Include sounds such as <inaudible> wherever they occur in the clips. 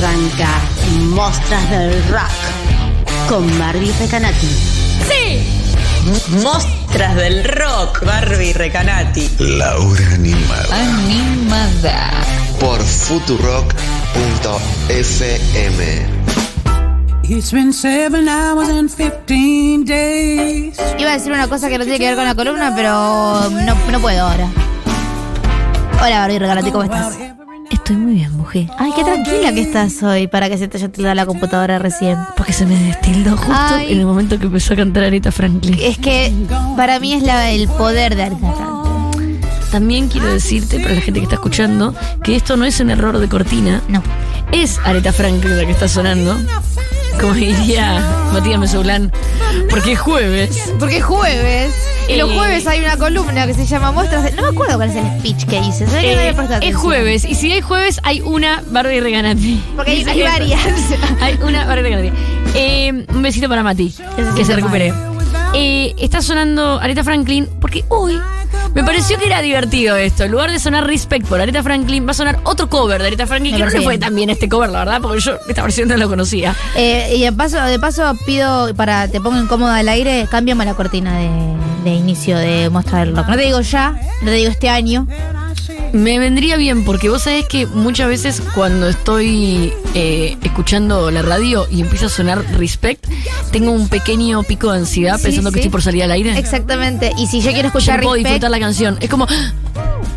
Arranca Mostras del Rock con Barbie Recanati. ¡Sí! Mostras del rock, Barbie Recanati. Laura Animada. Animada. Por futurock.fm. It's been seven hours and 15 days. Iba a decir una cosa que no tiene que ver con la columna, pero no, no puedo ahora. Hola, Barbie Regalati, ¿cómo estás? Estoy muy bien, mujer. Ay, qué tranquila que estás hoy para que se te haya tildado la computadora recién. Porque se me destildó justo Ay. en el momento que empezó a cantar Aretha Franklin. Es que para mí es la- el poder de Aretha Franklin. También quiero decirte, para la gente que está escuchando, que esto no es un error de cortina. No. Es Aretha Franklin la que está sonando. Como diría Matías Mesoulán. Porque es jueves. Porque es jueves. Y los Eh. jueves hay una columna que se llama Muestras de... No me acuerdo cuál es el speech que hice. ¿sabes que no Eh, es jueves. Y si hay jueves, hay una Barbie Reganati. Porque hay, <laughs> varias. Hay una Barbie Reganati. Eh, un besito para Mati. Que se recupere. Eh, está sonando Aretha Franklin porque hoy me pareció que era divertido esto. En lugar de sonar Respect por Aretha Franklin, va a sonar otro cover de Aretha Franklin. Me Que no le fue tan bien este cover, la verdad, porque yo esta versión no la conocía. Eh, y de paso, de paso pido, para te pongo incómoda al aire, cámbiame la cortina de, de inicio de Muestra del Rock. No te digo ya, no te digo este año. Me vendría bien porque vos sabés que muchas veces cuando estoy eh, escuchando la radio y empieza a sonar Respect, tengo un pequeño pico de ansiedad Sí, pensando que estoy por salir al aire. Exactamente. Y si yo quiero escuchar no puedo Respect, disfrutar la canción. Es como, ¡ah!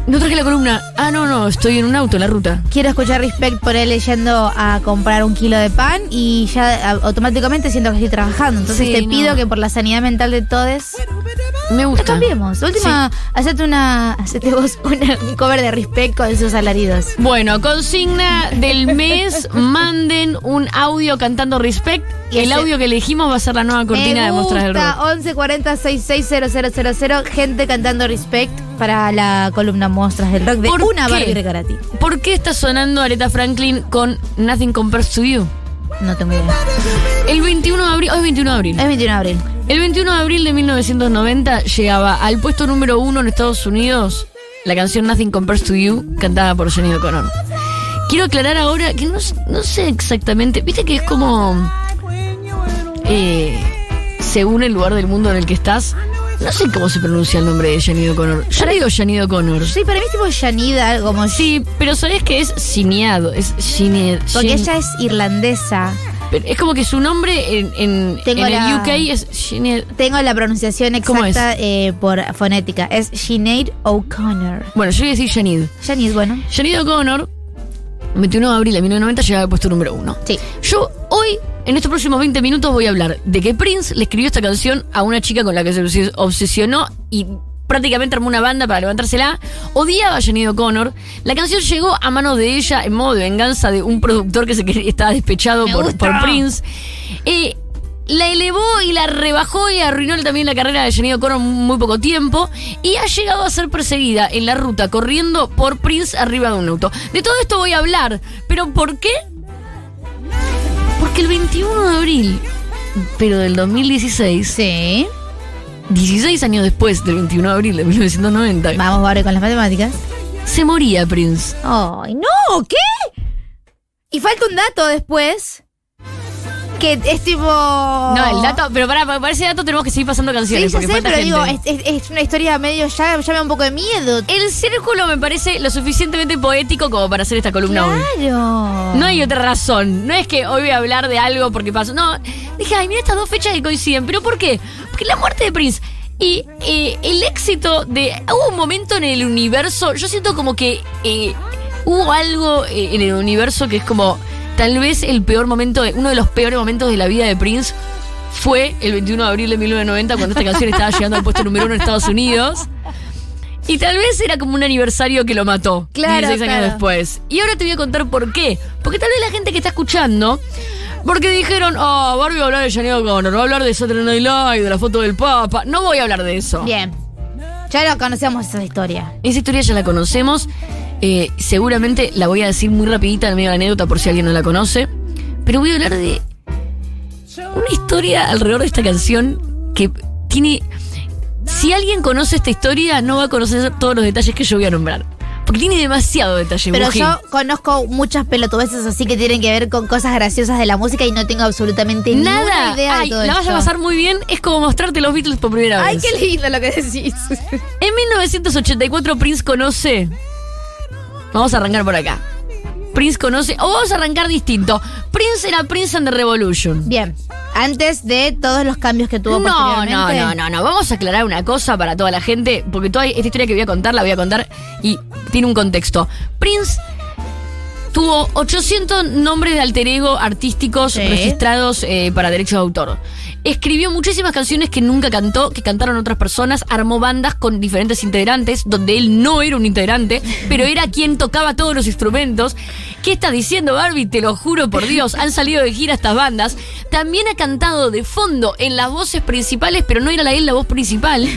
no traje la columna. Ah, no, no, estoy en un auto en la ruta. quiero escuchar Respect por él yendo a comprar un kilo de pan y ya a- automáticamente siento que estoy trabajando. Entonces Sí, te no. pido que por la sanidad mental de todos Me gusta. cambiemos. Última, hacete una, hacete vos <laughs> una, un cover de Respect con sus alaridos. Bueno, consigna del <laughs> mes, manden un audio cantando Respect. Y El audio que elegimos va a ser la nueva cortina Me de Mostras del Rock. 11 40 66 gente cantando Respect para la columna Muestras del Rock de ¿Por una? Barbie Recarati. ¿Por qué está sonando Aretha Franklin con Nothing Compares to You? No tengo idea. El 21 de abril, hoy es 21 de abril. Es 21 de abril. El 21 de abril de 1990 llegaba al puesto número uno en Estados Unidos la canción Nothing Compares to You, cantada por Johnny O'Connor. Quiero aclarar ahora que no, no sé exactamente, viste que es como. eh, según el lugar del mundo en el que estás, no sé cómo se pronuncia el nombre de Johnny O'Connor. Yo le digo Johnny O'Connor. Sí, para mí es tipo Yanida, como Sí, pero sabes que es Sinead, es Sinead. Porque ella es irlandesa. Pero Es como que su nombre en, en, Tengo en el la- UK es Sinead. Tengo la pronunciación ¿Cómo exacta eh, por fonética. Es Sinead O'Connor. Bueno, yo voy a decir Sinead. Yanid, bueno. Janine O'Connor, 21 de abril de 1990, llegaba al puesto número uno. Sí. Yo hoy, en estos próximos 20 minutos, voy a hablar de que Prince le escribió esta canción a una chica con la que se obses- obsesionó y prácticamente armó una banda para levantársela. Odiaba a Janine O'Connor. La canción llegó a manos de ella en modo de venganza de un productor que se quería- estaba despechado por, Prince. Eh, la elevó y la rebajó y arruinó también la carrera de Janine O'Connor en muy poco tiempo y ha llegado a ser perseguida en la ruta corriendo por Prince arriba de un auto. De todo esto voy a hablar, pero ¿por qué? Porque el 21 de abril, pero del 2016, Sí. 16 años después del 21 de abril de 1990, Vamos, Barbie, con las matemáticas. se moría Prince. ¡Ay, no! ¿Qué? Y falta un dato después. Que es tipo. No, el dato, pero para, para ese dato tenemos que seguir pasando Sí, canciones. ya porque sé, pero gente. digo, es, es- es una historia medio. Ya, ya me da un poco de miedo. El círculo me parece lo suficientemente poético como para hacer esta columna hoy. Claro. No hay otra razón. No es que hoy voy a hablar de algo porque pasó. No, dije, ay, mira estas dos fechas que coinciden. ¿Pero por qué? Porque la muerte de Prince y eh, el éxito de. Hubo un momento en el universo. Yo siento como que eh, hubo algo eh, en el universo que es como. Tal vez el peor momento, uno de los peores momentos de la vida de Prince fue el 21 de abril de 1990 cuando esta canción estaba llegando al puesto número uno en Estados Unidos. Y tal vez era como un aniversario que lo mató. Claro, 16 años claro. después. Y ahora te voy a contar por qué. Porque tal vez la gente que está escuchando. Porque dijeron, oh, Barbie va a hablar de Janine O'Connor, va a hablar de Saturday Night Live, de la foto del Papa. No voy a hablar de eso. Bien. Ya lo conocemos esa historia. Esa historia ya la conocemos. Eh, seguramente la voy a decir muy rapidita en medio de la anécdota por si alguien no la conoce. Pero voy a hablar de una historia alrededor de esta canción que tiene... Si alguien conoce esta historia, no va a conocer todos los detalles que yo voy a nombrar. Porque tiene demasiado detalle, Pero yo conozco muchas pelotudeces así que tienen que ver con cosas graciosas de la música y no tengo absolutamente Nada. idea Ay, de todo la vas a pasar muy bien. Es como mostrarte los Beatles por primera Ay, vez. qué lindo lo que decís. En 1984 Prince conoce. Vamos a arrancar por acá. Prince conoce. O vamos a arrancar distinto. Prince era Prince and the Revolution. Bien, antes de todos los cambios que tuvo No, no, no, no, no. Vamos a aclarar una cosa para toda la gente, porque toda esta historia que voy a contar la voy a contar y tiene un contexto. Prince tuvo 800 nombres de alter ego artísticos Sí. registrados eh, para derechos de autor. Escribió muchísimas canciones que nunca cantó, que cantaron otras personas, armó bandas con diferentes integrantes, donde él no era un integrante, <laughs> pero era quien tocaba todos los instrumentos. ¿Qué estás diciendo, Barbie? Te lo juro por Dios, han salido de gira estas bandas. También ha cantado de fondo en las voces principales, pero no era la él la voz principal.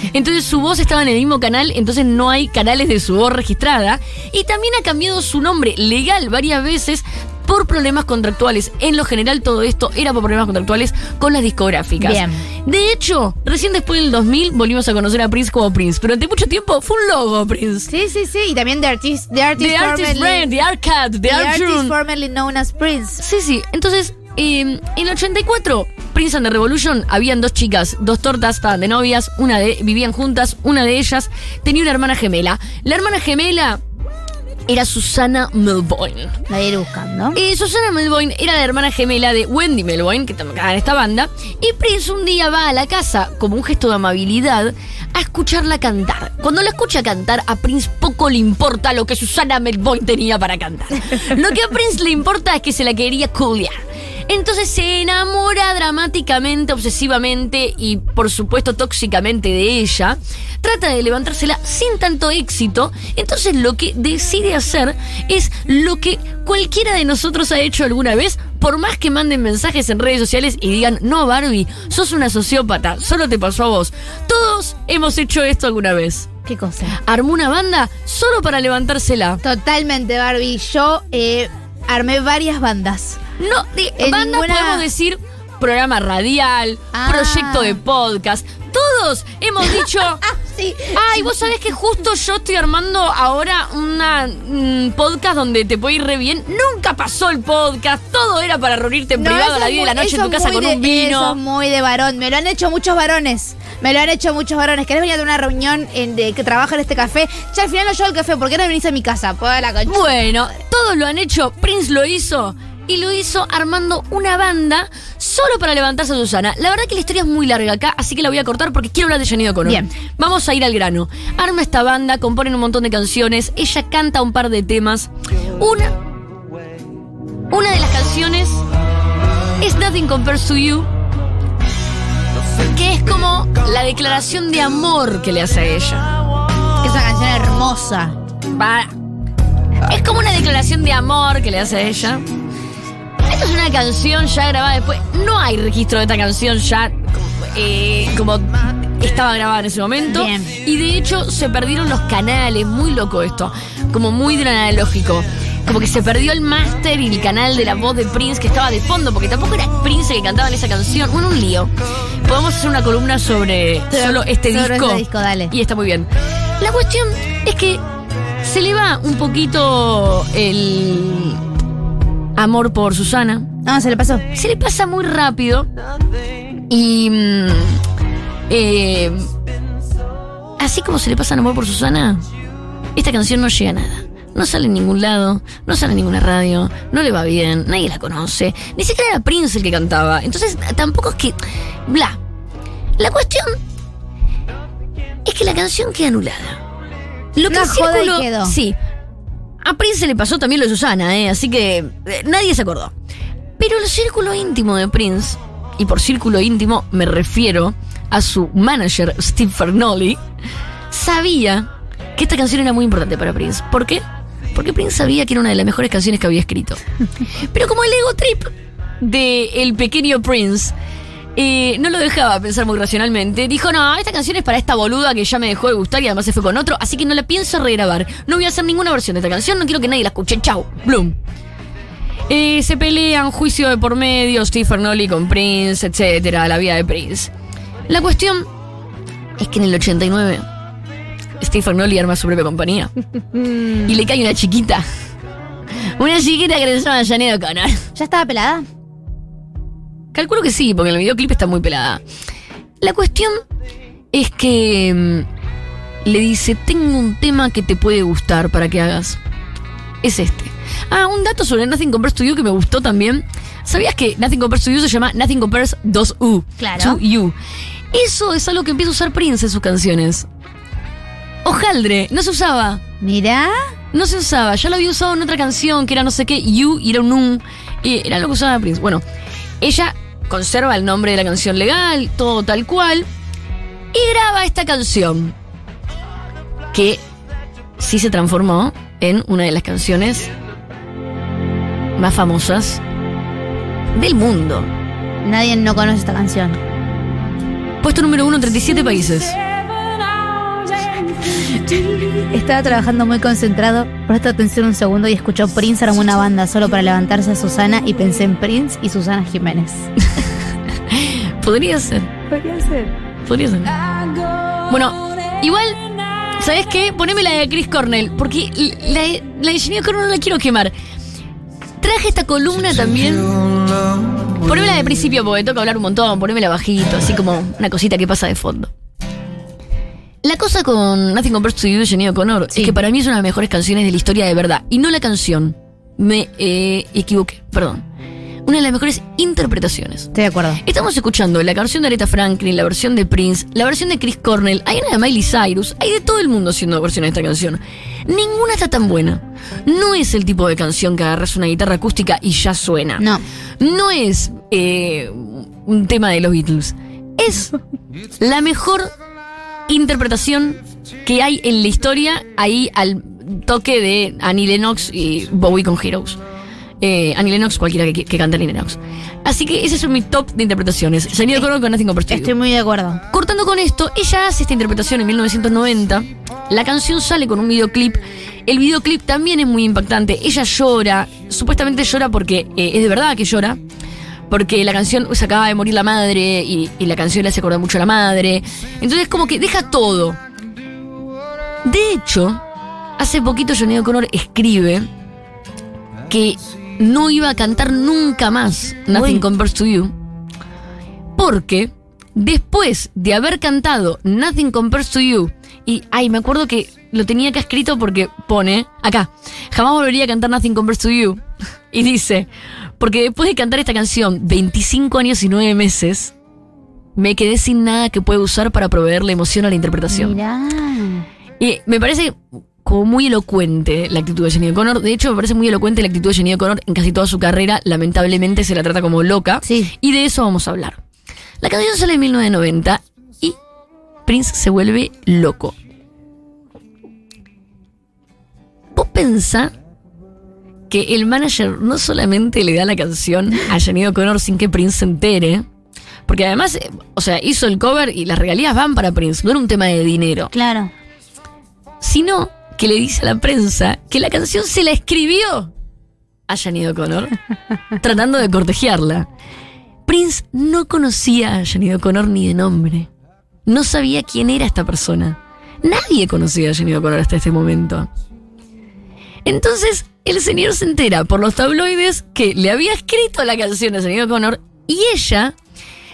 <laughs> Entonces su voz estaba en el mismo canal, entonces no hay canales de su voz registrada. Y también ha cambiado su nombre legal varias veces por problemas contractuales. En lo general todo esto era por problemas contractuales con las discográficas. Bien. De hecho, recién después del 2000 volvimos a conocer a Prince como Prince. Pero durante mucho tiempo fue un logo Prince. Sí, sí, sí. Y también The Artist, the artist, The Artist formerly, Brand, The Arcade, The, the Art artist formerly known as Prince. Sí, sí. Entonces, eh, en el 84, Prince and the Revolution, habían dos chicas, dos tortas, estaban de novias, una de, vivían juntas, una de ellas tenía una hermana gemela. La hermana gemela era Susana Melvoin. La iré buscando. Eh, Susana Melvoin era la hermana gemela de Wendy Melvoin, que tocaba en esta banda, y Prince un día va a la casa, como un gesto de amabilidad, a escucharla cantar. Cuando la escucha cantar, a Prince poco le importa lo que Susana Melvoin tenía para cantar. Lo que a Prince le importa es que se la quería culiar. Entonces se enamora dramáticamente, obsesivamente y por supuesto tóxicamente de ella. Trata de levantársela sin tanto éxito. Entonces lo que decide hacer es lo que cualquiera de nosotros ha hecho alguna vez. Por más que manden mensajes en redes sociales y digan, no Barbie, sos una sociópata, solo te pasó a vos. Todos hemos hecho esto alguna vez. ¿Qué cosa? Armó una banda solo para levantársela. Totalmente, Barbie. Yo eh, armé varias bandas. No, de En banda ninguna- podemos decir programa radial, Ah. proyecto de podcast. Todos hemos dicho. <laughs> Sí. Ay, vos sabés que justo yo estoy armando ahora una mm, podcast donde te puede ir re bien. Nunca pasó el podcast. Todo era para reunirte en privado a eso la es 10 de la noche en eso tu casa con un Eso vino. es muy de varón. Me lo han hecho muchos varones. Me lo han hecho muchos varones. ¿Querés venir a una reunión en, de que trabaja en este café? Ya al final no llevo el café. ¿Por qué no venís a mi casa? Pues la concha. Bueno, todos lo han hecho. Prince lo hizo. Y lo hizo armando una banda solo para levantarse a Susana. La verdad que la historia es muy larga acá, así que la voy a cortar porque quiero hablar de Janine O'Connor. Bien. Vamos a ir al grano. Arma esta banda, componen un montón de canciones. Ella canta un par de temas. Una. Una de las canciones es Nothing Compares to You. Que es como la declaración de amor que le hace a ella. Es una canción hermosa. Va. Es como una declaración de amor que le hace a ella. Esta es una canción ya grabada después. No hay registro de esta canción ya eh, como estaba grabada en ese momento. Bien. Y de hecho se perdieron los canales. Muy loco esto. Como muy de analógico. Como que se perdió el máster y el canal de la voz de Prince que estaba de fondo, porque tampoco era Prince el que cantaba en esa canción. Bueno, un lío. Podemos hacer una columna sobre solo este sobre disco. este disco, dale. Y está muy bien. La cuestión es que se le va un poquito el amor por Susana. No, se le pasó. Se le pasa muy rápido. Y. mm, eh, así como se le pasa el amor por Susana, esta canción no llega a nada. No sale en ningún lado, no sale en ninguna radio, no le va bien, nadie la conoce. Ni siquiera era Prince el que cantaba. Entonces, tampoco es que. Bla. La cuestión es que la canción queda anulada. Lo que Una el joda y círculo- quedó. Sí. A Prince le pasó también lo de Susana, ¿eh? así que eh, nadie se acordó. Pero el círculo íntimo de Prince, y por círculo íntimo me refiero a su manager Steve Fernoli, sabía que esta canción era muy importante para Prince. ¿Por qué? Porque Prince sabía que era una de las mejores canciones que había escrito. Pero como el ego trip de el pequeño Prince eh, no lo dejaba pensar muy racionalmente, dijo, no, esta canción es para esta boluda que ya me dejó de gustar y además se fue con otro, así que no la pienso regrabar. No voy a hacer ninguna versión de esta canción, no quiero que nadie la escuche. Chau, Bloom. Eh, se pelean, juicio de por medio, Steve Fernoli con Prince, etcétera, la vida de Prince. La cuestión es que en el 89 Stephen Nolly arma su propia compañía. <laughs> y le cae una chiquita. Una chiquita que se llama Janet O'Connor. ¿Ya estaba pelada? Calculo que sí, porque en el videoclip está muy pelada. La cuestión es que mm, le dice, tengo un tema que te puede gustar para que hagas. Es este. Ah, un dato sobre Nothing Compares to You que me gustó también. ¿Sabías que Nothing Compares to You se llama Nothing Compares 2U? Claro. To You. Eso es algo que empieza a usar Prince en sus canciones. Hojaldre, no se usaba. Mirá. No se usaba, ya lo había usado en otra canción que era no sé qué, You y era un un. Y era lo que usaba Prince. Bueno, ella conserva el nombre de la canción legal, todo tal cual. Y graba esta canción. Que sí se transformó en una de las canciones más famosas del mundo. Nadie no conoce esta canción. Puesto número uno en 37 países. Estaba trabajando muy concentrado. Presta atención un segundo y escuchó Prince armó una banda solo para levantarse a Susana y pensé en Prince y Susana Jiménez. <laughs> Podría ser. Podría ser. Podría ser. Bueno, igual, ¿sabes qué? Poneme la de Chris Cornell, porque la, la de Janine Cornell no la quiero quemar. Traje esta columna también. Ponémela de principio porque toca hablar un montón, ponémela bajito, así como una cosita que pasa de fondo. La cosa con Nothing Compares to You de Janine O'Connor Sí. es que para mí es una de las mejores canciones de la historia de verdad. Y no la canción. Me eh, equivoqué, perdón. Una de las mejores interpretaciones. Estoy de acuerdo. Estamos escuchando la canción de Aretha Franklin, la versión de Prince, la versión de Chris Cornell, hay una de Miley Cyrus, hay de todo el mundo haciendo versiones de esta canción. Ninguna está tan buena. No es el tipo de canción que agarras una guitarra acústica y ya suena. No. No es eh, un tema de los Beatles. Es <laughs> la mejor interpretación que hay en la historia ahí al toque de Annie Lennox y Bowie con Heroes. Eh, Annie Lennox, cualquiera que, que cante Annie Lennox. Así que ese es mi top de interpretaciones. Janine O'Connor con Nothing You. Estoy muy de acuerdo. Cortando con esto, ella hace esta interpretación en 1990. La canción sale con un videoclip. El videoclip también es muy impactante. Ella llora. Supuestamente llora porque eh, es de verdad que llora. Porque la canción se acaba de morir la madre y, y la canción le hace acordar mucho a la madre. Entonces, como que deja todo. De hecho, hace poquito Johnny O'Connor escribe que no iba a cantar nunca más Nothing Uy. Compares to You. Porque después de haber cantado Nothing Compares to You, y ay, me acuerdo que lo tenía acá escrito porque pone acá, jamás volvería a cantar Nothing Compares to You. Y dice, porque después de cantar esta canción 25 años y 9 meses, me quedé sin nada que pueda usar para proveerle emoción a la interpretación. Mirá. Y me parece como muy elocuente la actitud de Jenny O'Connor. De hecho, me parece muy elocuente la actitud de Jenny O'Connor en casi toda su carrera. Lamentablemente se la trata como loca. Sí. Y de eso vamos a hablar. La canción sale en 1990 y Prince se vuelve loco. Vos pensá que el manager no solamente le da la canción a Jenny O'Connor sin que Prince se entere, porque además, eh, o sea, hizo el cover y las regalías van para Prince, no era un tema de dinero Claro. sino que le dice a la prensa que la canción se la escribió a Janine O'Connor, <laughs> tratando de cortejarla. Prince no conocía a Janine O'Connor ni de nombre. No sabía quién era esta persona. Nadie conocía a Janine O'Connor hasta este momento. Entonces, el señor se entera por los tabloides que le había escrito la canción a Janine O'Connor y ella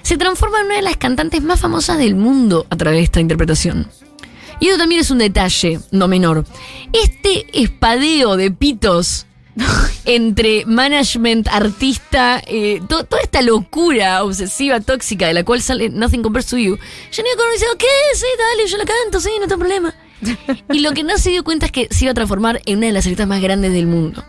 se transforma en una de las cantantes más famosas del mundo a través de esta interpretación. Y eso también es un detalle no menor. Este espadeo de pitos <laughs> entre management, artista, eh, to- toda esta locura obsesiva, tóxica de la cual sale Nothing Compares to You, Janine O'Connor dice, ok, sí, dale, yo la canto, sí, no tengo problema. Y lo que no se dio cuenta es que se iba a transformar en una de las artistas más grandes del mundo.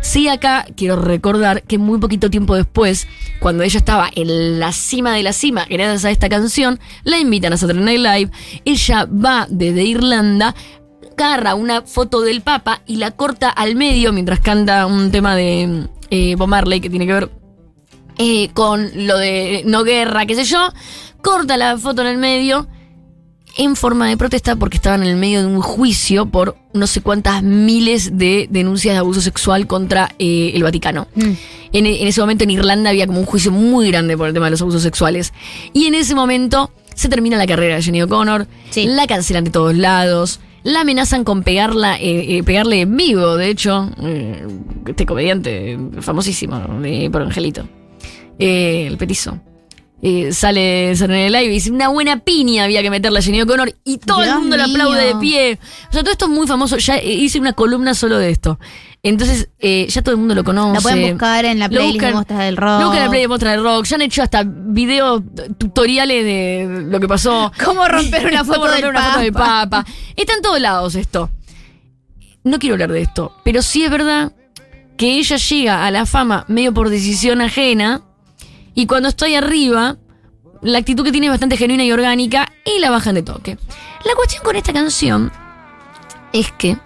Sí, acá quiero recordar que muy poquito tiempo después, cuando ella estaba en la cima de la cima, gracias a esta canción, la invitan a Saturday Night Live. Ella va desde Irlanda, agarra una foto del Papa y la corta al medio mientras canta un tema de eh, Bob Marley que tiene que ver eh, con lo de no guerra, qué sé yo. Corta la foto en el medio en forma de protesta porque estaban en el medio de un juicio por no sé cuántas miles de denuncias de abuso sexual contra eh, el Vaticano. Mm. En, en ese momento en Irlanda había como un juicio muy grande por el tema de los abusos sexuales. Y en ese momento se termina la carrera de Jenny O'Connor, Sí. la cancelan de todos lados, La amenazan con pegarla, eh, eh, pegarle en vivo, de hecho, eh, este comediante famosísimo Por Angelito, eh, el petizo. Sale, sale en el live y dice una buena piña había que meterle a Jenny O'Connor y todo el mundo le aplaude de mío. pie. O sea, todo esto es muy famoso. Ya hice una columna solo de esto. Entonces, eh, ya todo el mundo lo conoce. La pueden buscar en la playlist de buscan- Mostras del Rock. lo buscan en la playlist de Mostras del Rock. Ya han hecho hasta videos tutoriales de lo que pasó. ¿Cómo romper una <laughs> Cómo foto romper del una foto del Papa? Papa. Está en todos lados esto. No quiero hablar de esto, pero sí es verdad que ella llega a la fama medio por decisión ajena y cuando estoy arriba, la actitud que tiene es bastante genuina y orgánica y la bajan de toque. La cuestión con esta canción es que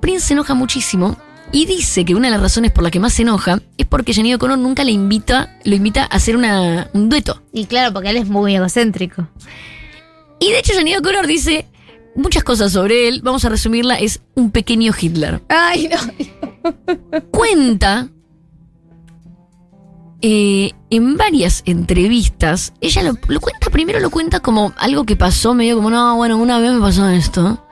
Prince se enoja muchísimo y dice que una de las razones por la que más se enoja es porque Janine O'Connor nunca le invita, lo invita a hacer una, un dueto. Y claro, porque él es muy egocéntrico. Y de hecho Janine O'Connor dice muchas cosas sobre él, vamos a resumirla, es un pequeño Hitler. Ay, no. Cuenta eh, en varias entrevistas, ella lo, lo cuenta, primero lo cuenta como algo que pasó, medio como, no, bueno, una vez me pasó esto.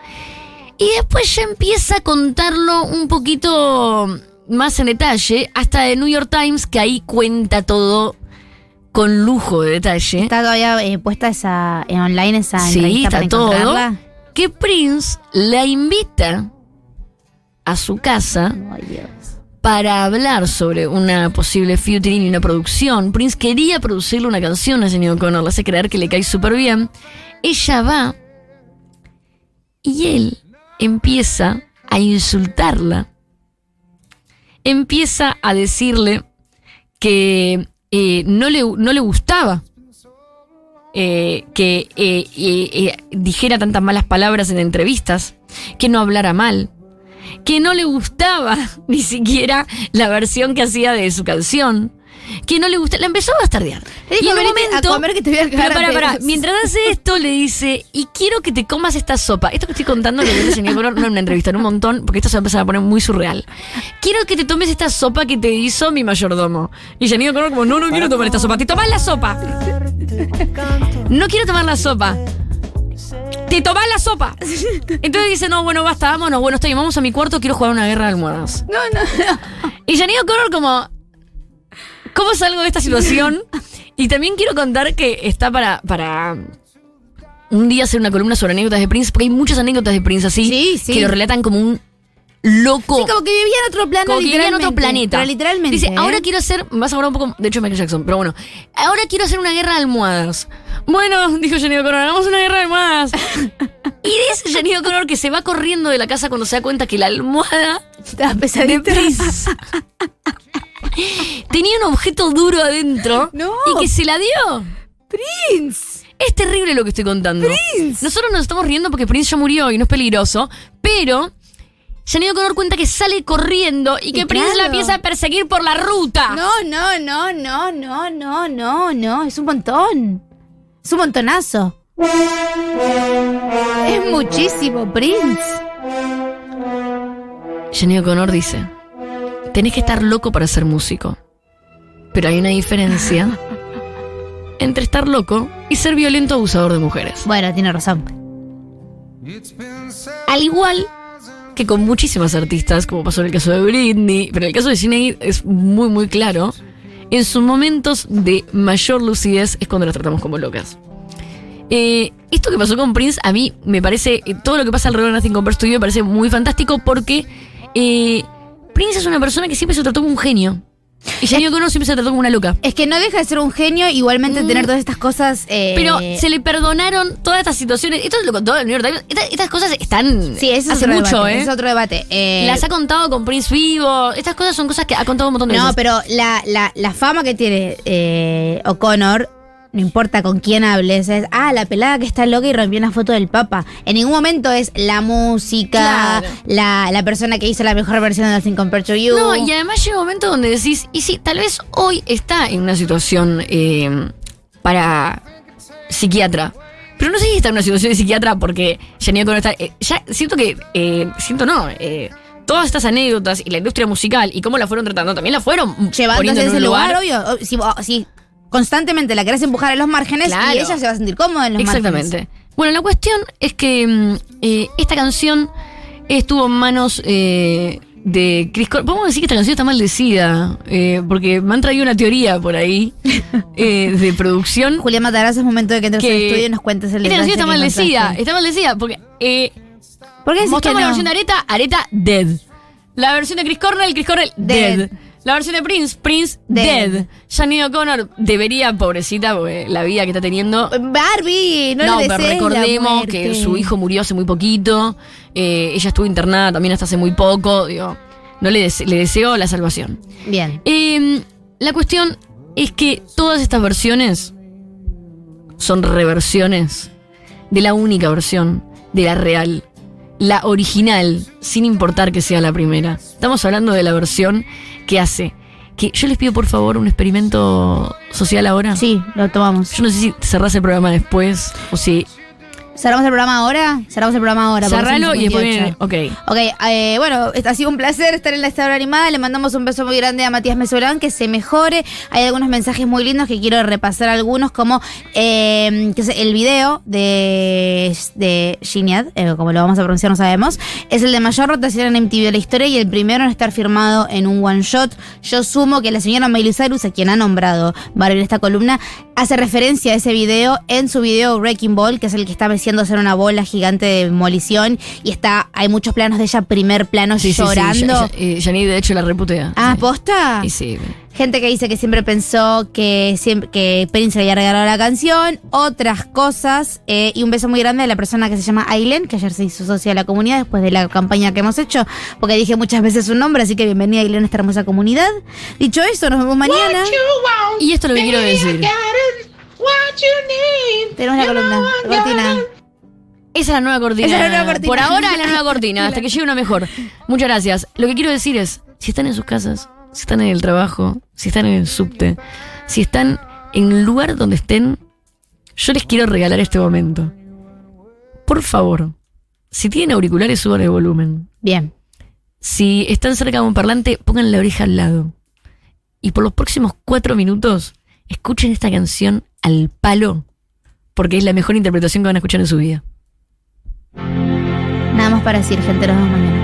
Y después ya empieza a contarlo un poquito más en detalle, hasta de New York Times, que ahí cuenta todo con lujo de detalle. Está todavía eh, puesta esa en online esa Sí, entrevista está para todo. Que Prince la invita a su casa Dios. para hablar sobre una posible featuring y una producción. Prince quería producirle una canción a Jenny O'Connor, le hace creer que le cae súper bien. Ella va y él empieza a insultarla. Empieza a decirle que eh, no, le, no le gustaba eh, que eh, dijera tantas malas palabras en entrevistas, que no hablara mal, que no le gustaba <laughs> ni siquiera la versión que hacía de su canción, que no le gustaba, la empezó a bastardear. Le dijo, y en un "Venite a momento, comer que te voy a Pero a para, para, pedos". mientras hace <laughs> esto le dice, y quiero que te comas esta sopa. Esto que estoy contando lo señor Color, no en una entrevista, en un montón, porque esto se va a empezar a poner muy surreal. Quiero que te tomes esta sopa que te hizo mi mayordomo. Y Janine O'Connor como, no, no quiero tomar esta sopa. Te tomas la sopa. No quiero tomar la sopa. Te tomás la sopa. Entonces dice, no, bueno, basta, vámonos. Bueno, estoy, vamos a mi cuarto, quiero jugar una guerra de almohadas. No, no, no. Y Janine O'Connor como, ¿cómo salgo de esta situación? Y también quiero contar que está para, para un día hacer una columna sobre anécdotas de Prince, porque hay muchas anécdotas de Prince así, Sí, sí. que lo relatan como un loco. Sí, como que vivía en otro plano, Como que vivía en otro planeta. Pero literalmente. Dice, ¿eh? ahora quiero hacer. Vas a hablar un poco. De hecho, Michael Jackson, pero bueno. Ahora quiero hacer una guerra de almohadas. Bueno, <laughs> dijo Jenny O'Connor, hagamos una guerra de almohadas. <laughs> y dice Jenny O'Connor que se va corriendo de la casa cuando se da cuenta que la almohada de pesadita. Prince <laughs> tenía un objeto duro adentro No. y que se la dio. Prince. Es terrible lo que estoy contando. Prince. Nosotros nos estamos riendo porque Prince ya murió y no es peligroso, pero Janine O'Connor cuenta que sale corriendo y que Y Prince la empieza a perseguir por la ruta. No, no, no, no, no, no, no, no. Es un montón. Es un montonazo. Es muchísimo, Prince. Janine O'Connor dice, tenés que estar loco para ser músico. Pero hay una diferencia <laughs> entre estar loco y ser violento abusador de mujeres. Bueno, tiene razón. Al igual que con muchísimas artistas, como pasó en el caso de Britney, pero en el caso de Sinead es muy, muy claro. En sus momentos de mayor lucidez es cuando las tratamos como locas. Eh, esto que pasó con Prince, a mí me parece, eh, todo lo que pasa alrededor de Nothing Compares to You me parece muy fantástico porque eh, Prince es una persona que siempre se trató como un genio. Y Janine O'Connor siempre se trató como una loca. Es que no deja de ser un genio, igualmente tener todas estas cosas. eh, Pero se le perdonaron todas estas situaciones. Esto lo contó el New York Times. Esta- Estas, cosas están Sí, eso es hace otro mucho, debate, ¿eh? Es otro debate. Eh, Las ha contado con Prince Vivo. Estas cosas son cosas que ha contado un montón de No, veces. pero la, la, la fama que tiene eh, O'Connor, no importa con quién hables, es, ah, la pelada que está loca y rompió una foto del Papa. En ningún momento es la música, Claro. la, la persona que hizo la mejor versión de Nothing Compared to You. No, y además llega un momento donde decís, y sí, tal vez hoy está en una situación eh, para psiquiatra. Pero no sé si está en una situación de psiquiatra porque Janine O'Connor está. eh, ya siento que. eh, siento no. eh, todas estas anécdotas y la industria musical y cómo la fueron tratando también la fueron poniendo a en ese un lugar, obvio. Si, si constantemente la querés empujar a los márgenes Claro. y ella se va a sentir cómoda en los Exactamente. márgenes. Bueno, la cuestión es que mm, eh, esta canción estuvo en manos eh, de Chris Cornell. Podemos decir que esta canción está maldecida, eh, porque me han traído una teoría por ahí <laughs> eh, de producción. Julián Matarazzo, es momento de que entres al estudio y nos cuentes el Esta canción está maldecida, está maldecida, porque eh, ¿Por qué decís que mostramos no? la versión de Areta, Areta dead. La versión de Chris Cornell, Chris Cornell dead. Dead. La versión de Prince, Prince Dead. dead. Janine O'Connor debería, pobrecita, porque la vida que está teniendo. Barbie, no, No, le pero recordemos que su hijo murió hace muy poquito. eh, ella estuvo internada también hasta hace muy poco. Digo, no le, dese- le deseo la salvación. Bien. Eh, la cuestión es que todas estas versiones son reversiones de la única versión, de la real, la original, sin importar que sea la primera. Estamos hablando de la versión que hace. Que yo les pido por favor un experimento social ahora. Sí, lo tomamos. Yo no sé si cerrás el programa después o si ¿Cerramos el programa ahora? Cerramos el programa ahora. cerralo y después viene. 58. Ok. Ok, eh, bueno, ha sido un placer estar en la estación animada. Le mandamos un beso muy grande a Matías Mesolán, que se mejore. Hay algunos mensajes muy lindos que quiero repasar algunos, como eh, que es el video de, de Giniad, eh, como lo vamos a pronunciar no sabemos, es el de mayor rotación en MTV de la historia y el primero en estar firmado en un one shot. Yo sumo que la señora Miley Cyrus, a quien ha nombrado Barbie en esta columna, hace referencia a ese video en su video Wrecking Ball, que es el que está meciéndose en una bola gigante de demolición y está hay muchos planos de ella primer plano Sí, sí, sí. llorando. Ya- ya- eh, Yanni, de hecho, la reputea. ah, Sí. posta. Y sí. Gente que dice que siempre pensó que, siempre, que Prince le había regalado la canción, otras cosas. eh, y un beso muy grande a la persona que se llama Aileen, que ayer se hizo socia de la comunidad después de la campaña que hemos hecho, porque dije muchas veces su nombre, así que bienvenida Aileen a esta hermosa comunidad. Dicho eso, nos vemos mañana. Y esto es lo que quiero decir. Tenemos la columna, la cortina. Esa es la nueva cortina. Esa es la nueva cortina. Por ahora es la nueva cortina, hasta <laughs> que llegue una mejor. Muchas gracias. Lo que quiero decir es, si están en sus casas, si están en el trabajo, si están en el subte, si están en el lugar donde estén, yo les quiero regalar este momento. Por favor, si tienen auriculares, suban el volumen. Bien. Si están cerca de un parlante, pongan la oreja al lado. Y por los próximos cuatro minutos, escuchen esta canción al palo, porque es la mejor interpretación que van a escuchar en su vida. Nada más para decir, gente, nos vemos mañana.